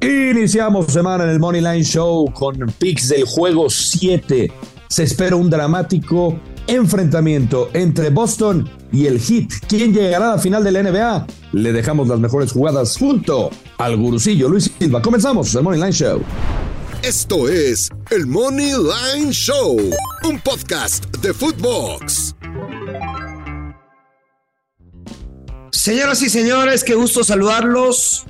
Iniciamos semana en el Money Line Show con picks del juego 7. Se espera un dramático enfrentamiento entre Boston y el Heat. ¿Quién llegará a la final de la NBA? Le dejamos las mejores jugadas junto al gurucillo Luis Silva. Comenzamos el Money Line Show. Esto es el Money Line Show, un podcast de Footbox. Señoras y señores, qué gusto saludarlos.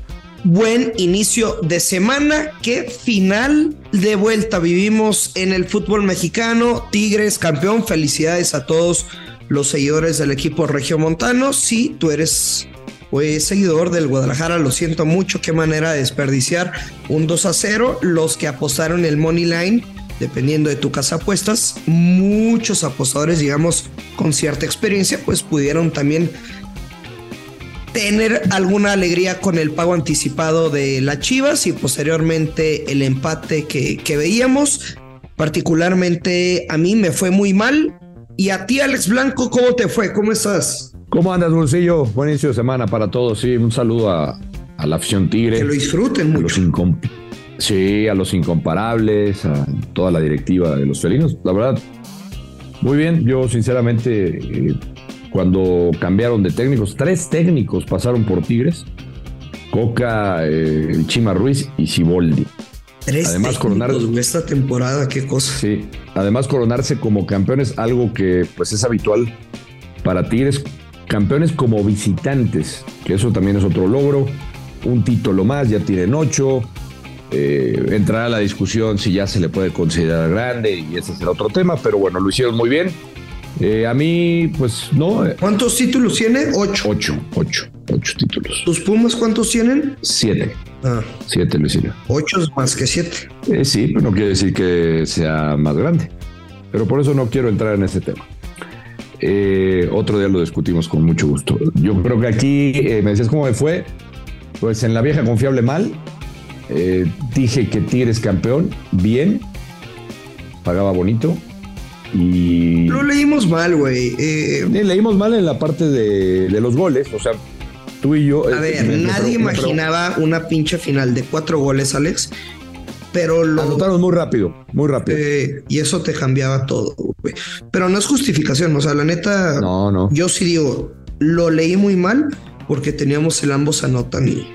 Buen inicio de semana. Qué final de vuelta vivimos en el fútbol mexicano. Tigres campeón. Felicidades a todos los seguidores del equipo regiomontano. Si tú eres pues, seguidor del Guadalajara, lo siento mucho. Qué manera de desperdiciar un 2 a 0. Los que apostaron el Money Line dependiendo de tu casa apuestas, muchos apostadores, digamos, con cierta experiencia, pues pudieron también tener alguna alegría con el pago anticipado de las Chivas y posteriormente el empate que, que veíamos. Particularmente a mí me fue muy mal. Y a ti, Alex Blanco, ¿cómo te fue? ¿Cómo estás? ¿Cómo andas, Bolsillo? Buen inicio de semana para todos. Sí, un saludo a, a la afición Tigre. Que lo disfruten mucho. Los incom- sí, a los incomparables, a toda la directiva de los felinos. La verdad, muy bien. Yo, sinceramente, eh, cuando cambiaron de técnicos, tres técnicos pasaron por Tigres. Coca, eh, Chima Ruiz y Siboldi. Tres Además, coronar- esta temporada, qué cosa. Sí, además coronarse como campeones, algo que pues es habitual para Tigres, campeones como visitantes, que eso también es otro logro, un título más, ya tienen ocho, eh, entrará la discusión si ya se le puede considerar grande y ese será otro tema, pero bueno, lo hicieron muy bien. Eh, a mí, pues no, eh, ¿Cuántos títulos tiene? Ocho. ocho, ocho, ocho títulos. ¿Tus Pumas cuántos tienen? Siete, Ah, siete, Luisillo. ocho es más que siete. Eh, sí, pero no quiere decir que sea más grande. Pero por eso no quiero entrar en ese tema. Eh, otro día lo discutimos con mucho gusto. Yo creo que aquí eh, me decías cómo me fue. Pues en la vieja confiable mal. Eh, dije que Tigres campeón, bien. Pagaba bonito. Y Lo leímos mal, güey. Eh, leímos mal en la parte de, de los goles. O sea, tú y yo. A eh, ver, me- nadie me- imaginaba una pinche final de cuatro goles, Alex. Pero lo. Anotaron muy rápido, muy rápido. eh, y eso te cambiaba todo, güey. Pero no es justificación. O sea, la neta, no, no. yo sí digo, lo leí muy mal porque teníamos el ambos anotan y,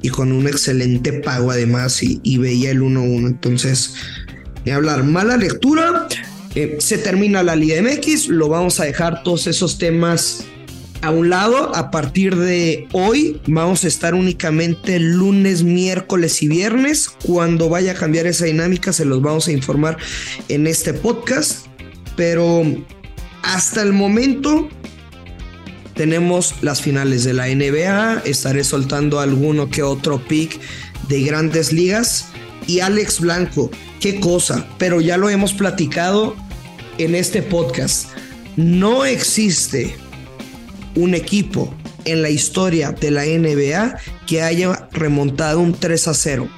y con un excelente pago además y, y veía el 1-1. Entonces, ni hablar. Mala lectura. Eh, se termina la Liga MX. Lo vamos a dejar todos esos temas a un lado. A partir de hoy vamos a estar únicamente lunes, miércoles y viernes. Cuando vaya a cambiar esa dinámica se los vamos a informar en este podcast. Pero hasta el momento tenemos las finales de la NBA. Estaré soltando alguno que otro pick de grandes ligas. Y Alex Blanco, qué cosa, pero ya lo hemos platicado en este podcast. No existe un equipo en la historia de la NBA que haya remontado un 3 a 0.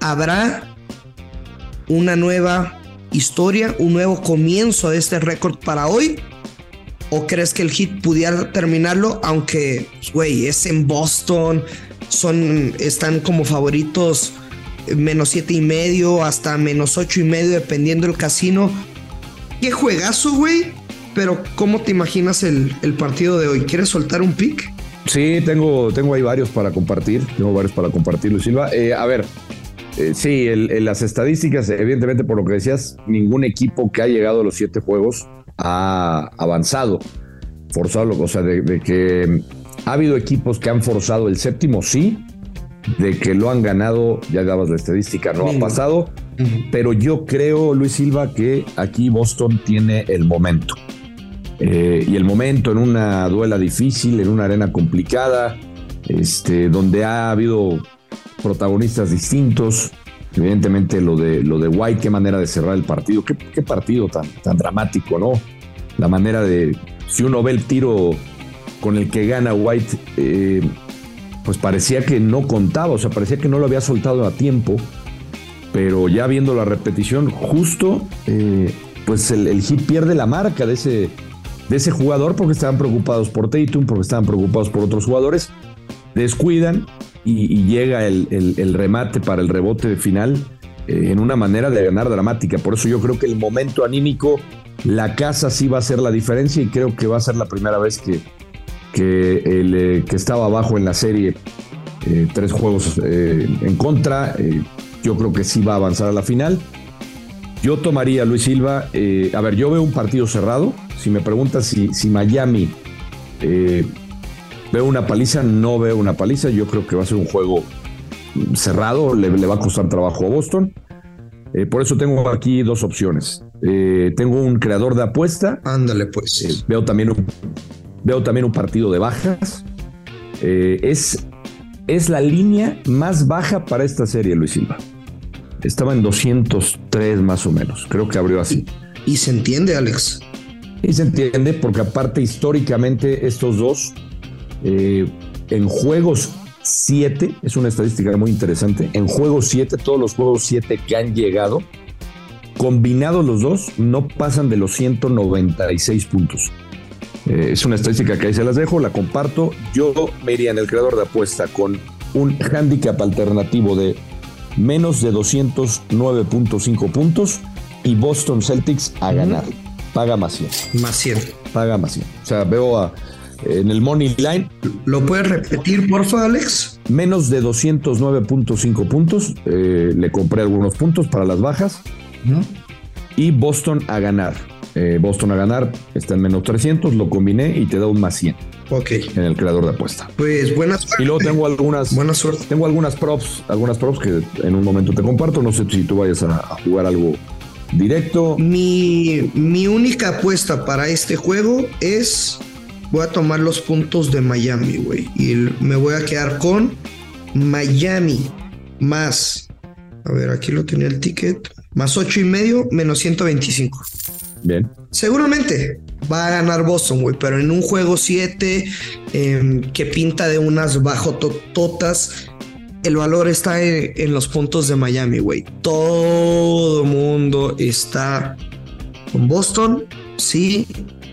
¿Habrá una nueva historia, un nuevo comienzo de este récord para hoy? ¿O crees que el hit pudiera terminarlo? Aunque, güey, es en Boston, son, están como favoritos menos siete y medio hasta menos ocho y medio, dependiendo del casino. Qué juegazo, güey. Pero, ¿cómo te imaginas el, el partido de hoy? ¿Quieres soltar un pick? Sí, tengo, tengo ahí varios para compartir. Tengo varios para compartir, Luis Silva. Eh, a ver, eh, sí, el- el- las estadísticas, evidentemente, por lo que decías, ningún equipo que ha llegado a los siete juegos ha avanzado, forzado, o sea, de, de que ha habido equipos que han forzado el séptimo, sí, de que lo han ganado, ya dabas la estadística, no ha pasado, pero yo creo, Luis Silva, que aquí Boston tiene el momento. Eh, y el momento en una duela difícil, en una arena complicada, este, donde ha habido protagonistas distintos. Evidentemente lo de, lo de White, qué manera de cerrar el partido, qué, qué partido tan, tan dramático, ¿no? La manera de, si uno ve el tiro con el que gana White, eh, pues parecía que no contaba, o sea, parecía que no lo había soltado a tiempo, pero ya viendo la repetición, justo, eh, pues el, el hit pierde la marca de ese, de ese jugador porque estaban preocupados por Tatum, porque estaban preocupados por otros jugadores, descuidan y, llega el, remate para el rebote final eh, en una manera de ganar dramática. Por eso yo creo que el momento anímico, la casa sí va a ser la diferencia y creo que va a ser la primera vez que, que, el, eh, que estaba abajo en la serie, eh, tres juegos en contra, yo creo que sí va a avanzar a la final. Yo tomaría a Luis Silva. a ver, yo veo un partido cerrado. Si me preguntas si, si Miami Veo una paliza, no veo una paliza. Yo creo que va a ser un juego cerrado, le, va a costar trabajo a Boston. Eh, por eso tengo aquí dos opciones. Eh, tengo un creador de apuesta. Ándale, pues. Eh, veo, también un, veo también un partido de bajas. es, es la línea más baja para esta serie, Luis Silva. Estaba en 203 más o menos. Creo que abrió así. Y se entiende, Alex. Y se entiende porque aparte históricamente estos dos eh, en juegos 7, es una estadística muy interesante, en juegos 7, todos los juegos 7 que han llegado, combinados los dos, no pasan de los 196 puntos. Eh, es una estadística que ahí se las dejo, la comparto. Yo me iría en el creador de apuesta con un handicap alternativo de menos de 209.5 puntos y Boston Celtics a ganar. Paga más 100. Más 100. Paga más 100. O sea, veo a, en el Money Line. ¿Lo puedes repetir, porfa, Alex? Menos de 209.5 puntos. Eh, le compré algunos puntos para las bajas. Y Boston a ganar. Eh, Boston a ganar está en menos 300, lo combiné y te da un más 100. Ok. En el creador de apuesta. Pues buenas suerte. Y luego tengo algunas. Buena suerte. Tengo algunas props, algunas props que en un momento te comparto. No sé si tú vayas a, a jugar algo directo. Mi, mi única apuesta para este juego es voy a tomar los puntos de Miami, güey. Y me voy a quedar con Miami más. A ver, aquí lo tenía el ticket. Más ocho y medio, menos 125. Bien. Seguramente va a ganar Boston, güey, pero en un juego 7 em, que pinta de unas bajo totas, el valor está en, los puntos de Miami, güey. Todo mundo está con Boston, sí,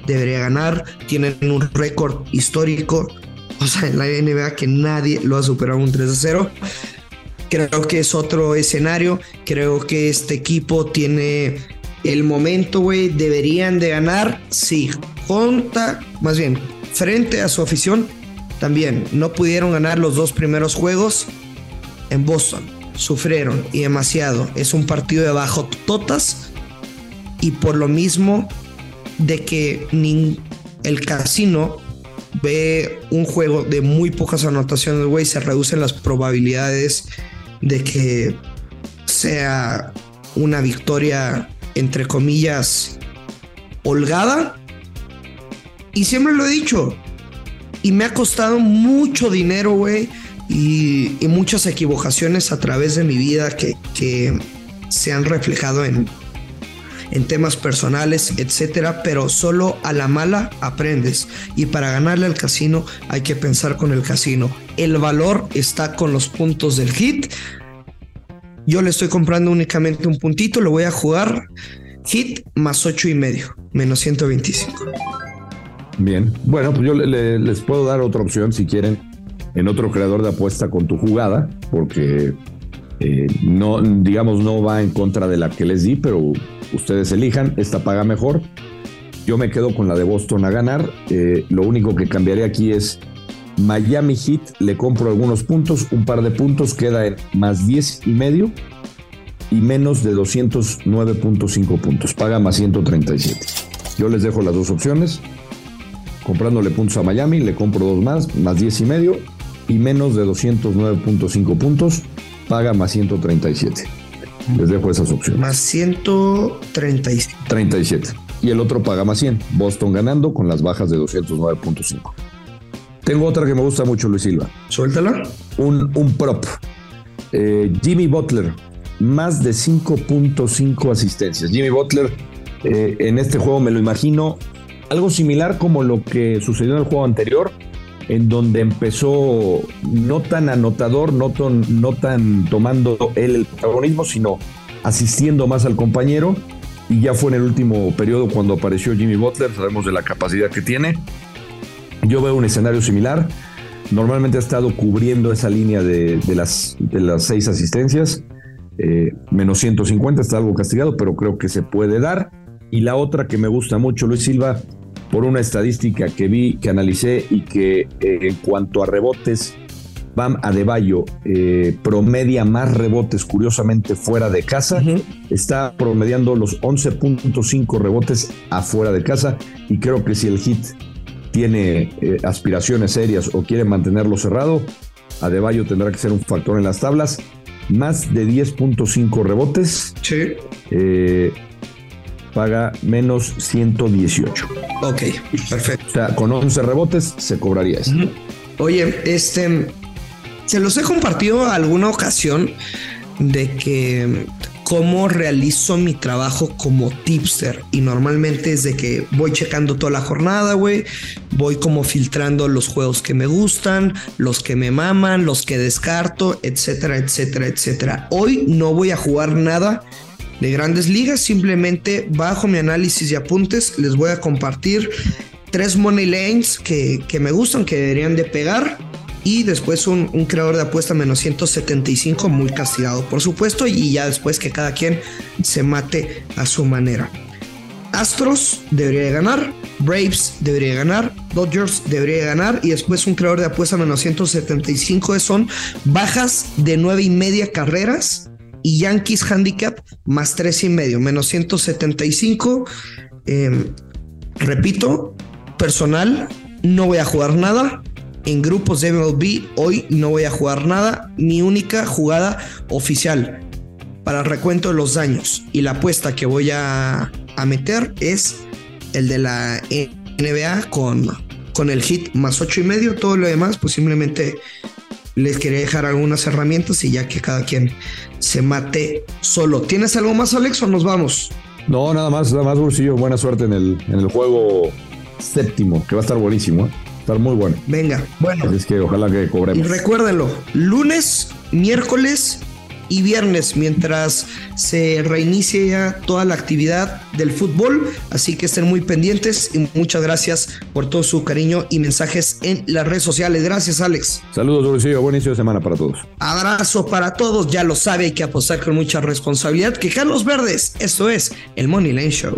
debería ganar, tienen un récord histórico, o sea, en la NBA que nadie lo ha superado un 3 0. Creo que es otro escenario, creo que este equipo tiene el momento, güey, deberían de ganar, sí, junta, más bien, frente a su afición, también no pudieron ganar los dos primeros juegos en Boston, sufrieron y demasiado, es un partido de bajo totas y por lo mismo de que el casino ve un juego de muy pocas anotaciones, güey, se reducen las probabilidades de que sea una victoria, entre comillas, holgada. Y siempre lo he dicho, y me ha costado mucho dinero, güey, y, muchas equivocaciones a través de mi vida que, que se han reflejado en, en temas personales, etcétera, pero solo a la mala aprendes. Y para ganarle al casino hay que pensar con el casino. El valor está con los puntos del hit. Yo le estoy comprando únicamente un puntito, lo voy a jugar hit más ocho y medio, menos 125. Bien, bueno, pues yo les puedo dar otra opción si quieren en otro creador de apuesta con tu jugada, porque eh, no, digamos, no va en contra de la que les di, pero ustedes elijan, esta paga mejor. Yo me quedo con la de Boston a ganar. Eh, lo único que cambiaré aquí es Miami Heat, le compro algunos puntos, un par de puntos, queda en más 10 y medio y menos de 209.5 puntos, paga más 137. Yo les dejo las dos opciones. Comprándole puntos a Miami, le compro dos más, más 10 y medio y menos de 209.5 puntos, paga más 137. Les dejo esas opciones. Más 137. 37. Y el otro paga más 100. Boston ganando con las bajas de 209.5. Tengo otra que me gusta mucho, Luis Silva. Suéltala. Un, un prop. Eh, Jimmy Butler, más de 5.5 asistencias. Jimmy Butler, eh, en este juego me lo imagino algo similar como lo que sucedió en el juego anterior en donde empezó no tan anotador, no tan, no tan tomando él el protagonismo, sino asistiendo más al compañero. Y ya fue en el último periodo cuando apareció Jimmy Butler, sabemos de la capacidad que tiene. Yo veo un escenario similar. normalmente ha estado cubriendo esa línea de, las, de las seis asistencias. Eh, menos 150 está algo castigado, pero creo que se puede dar. Y la otra que me gusta mucho, Luis Silva, por una estadística que vi, que analicé y que eh, en cuanto a rebotes, Bam Adebayo eh, promedia más rebotes, curiosamente, fuera de casa. Está promediando los 11.5 rebotes afuera de casa. Y creo que si el hit tiene eh, aspiraciones serias o quiere mantenerlo cerrado, Adebayo tendrá que ser un factor en las tablas. Más de 10.5 rebotes. Sí. Eh, paga menos 118. Ok, perfecto. O sea, con 11 rebotes se cobraría eso. Oye, este, se los he compartido alguna ocasión de que cómo realizo mi trabajo como tipster. Y normalmente es de que voy checando toda la jornada, güey, voy como filtrando los juegos que me gustan, los que me maman, los que descarto, etcétera, etcétera, etcétera. Hoy no voy a jugar nada de grandes ligas, simplemente bajo mi análisis y apuntes les voy a compartir tres money lanes que, que me gustan, que deberían de pegar y después un, creador de apuesta menos 175 muy castigado por supuesto y ya después que cada quien se mate a su manera. Astros debería ganar, Braves debería ganar, Dodgers debería ganar y después un creador de apuesta menos 175 son bajas de 9 y media carreras y Yankees handicap más 3 y medio, menos 175. Em, repito, personal, no voy a jugar nada, en grupos de MLB hoy no voy a jugar nada, mi única jugada oficial para el recuento de los daños y la apuesta que voy a, meter es el de la NBA con, con el hit más ocho y medio, todo lo demás pues simplemente les quería dejar algunas herramientas y ya que cada quien se mate solo. ¿Tienes algo más Alex o nos vamos? No, nada más, nada más bolsillo, buena suerte en el, en el juego séptimo, que va a estar buenísimo. ¿eh? Estar muy bueno. Venga, bueno. es que ojalá que cobremos. Y recuérdenlo, lunes, miércoles y viernes mientras se reinicia toda la actividad del fútbol. Así que estén muy pendientes y muchas gracias por todo su cariño y mensajes en las redes sociales. Gracias, Alex. Saludos, Dulcillo. Buen inicio de semana para todos. Abrazo para todos. Ya lo sabe, hay que apostar con mucha responsabilidad. Que Carlos Verdes, esto es el Money Lane Show.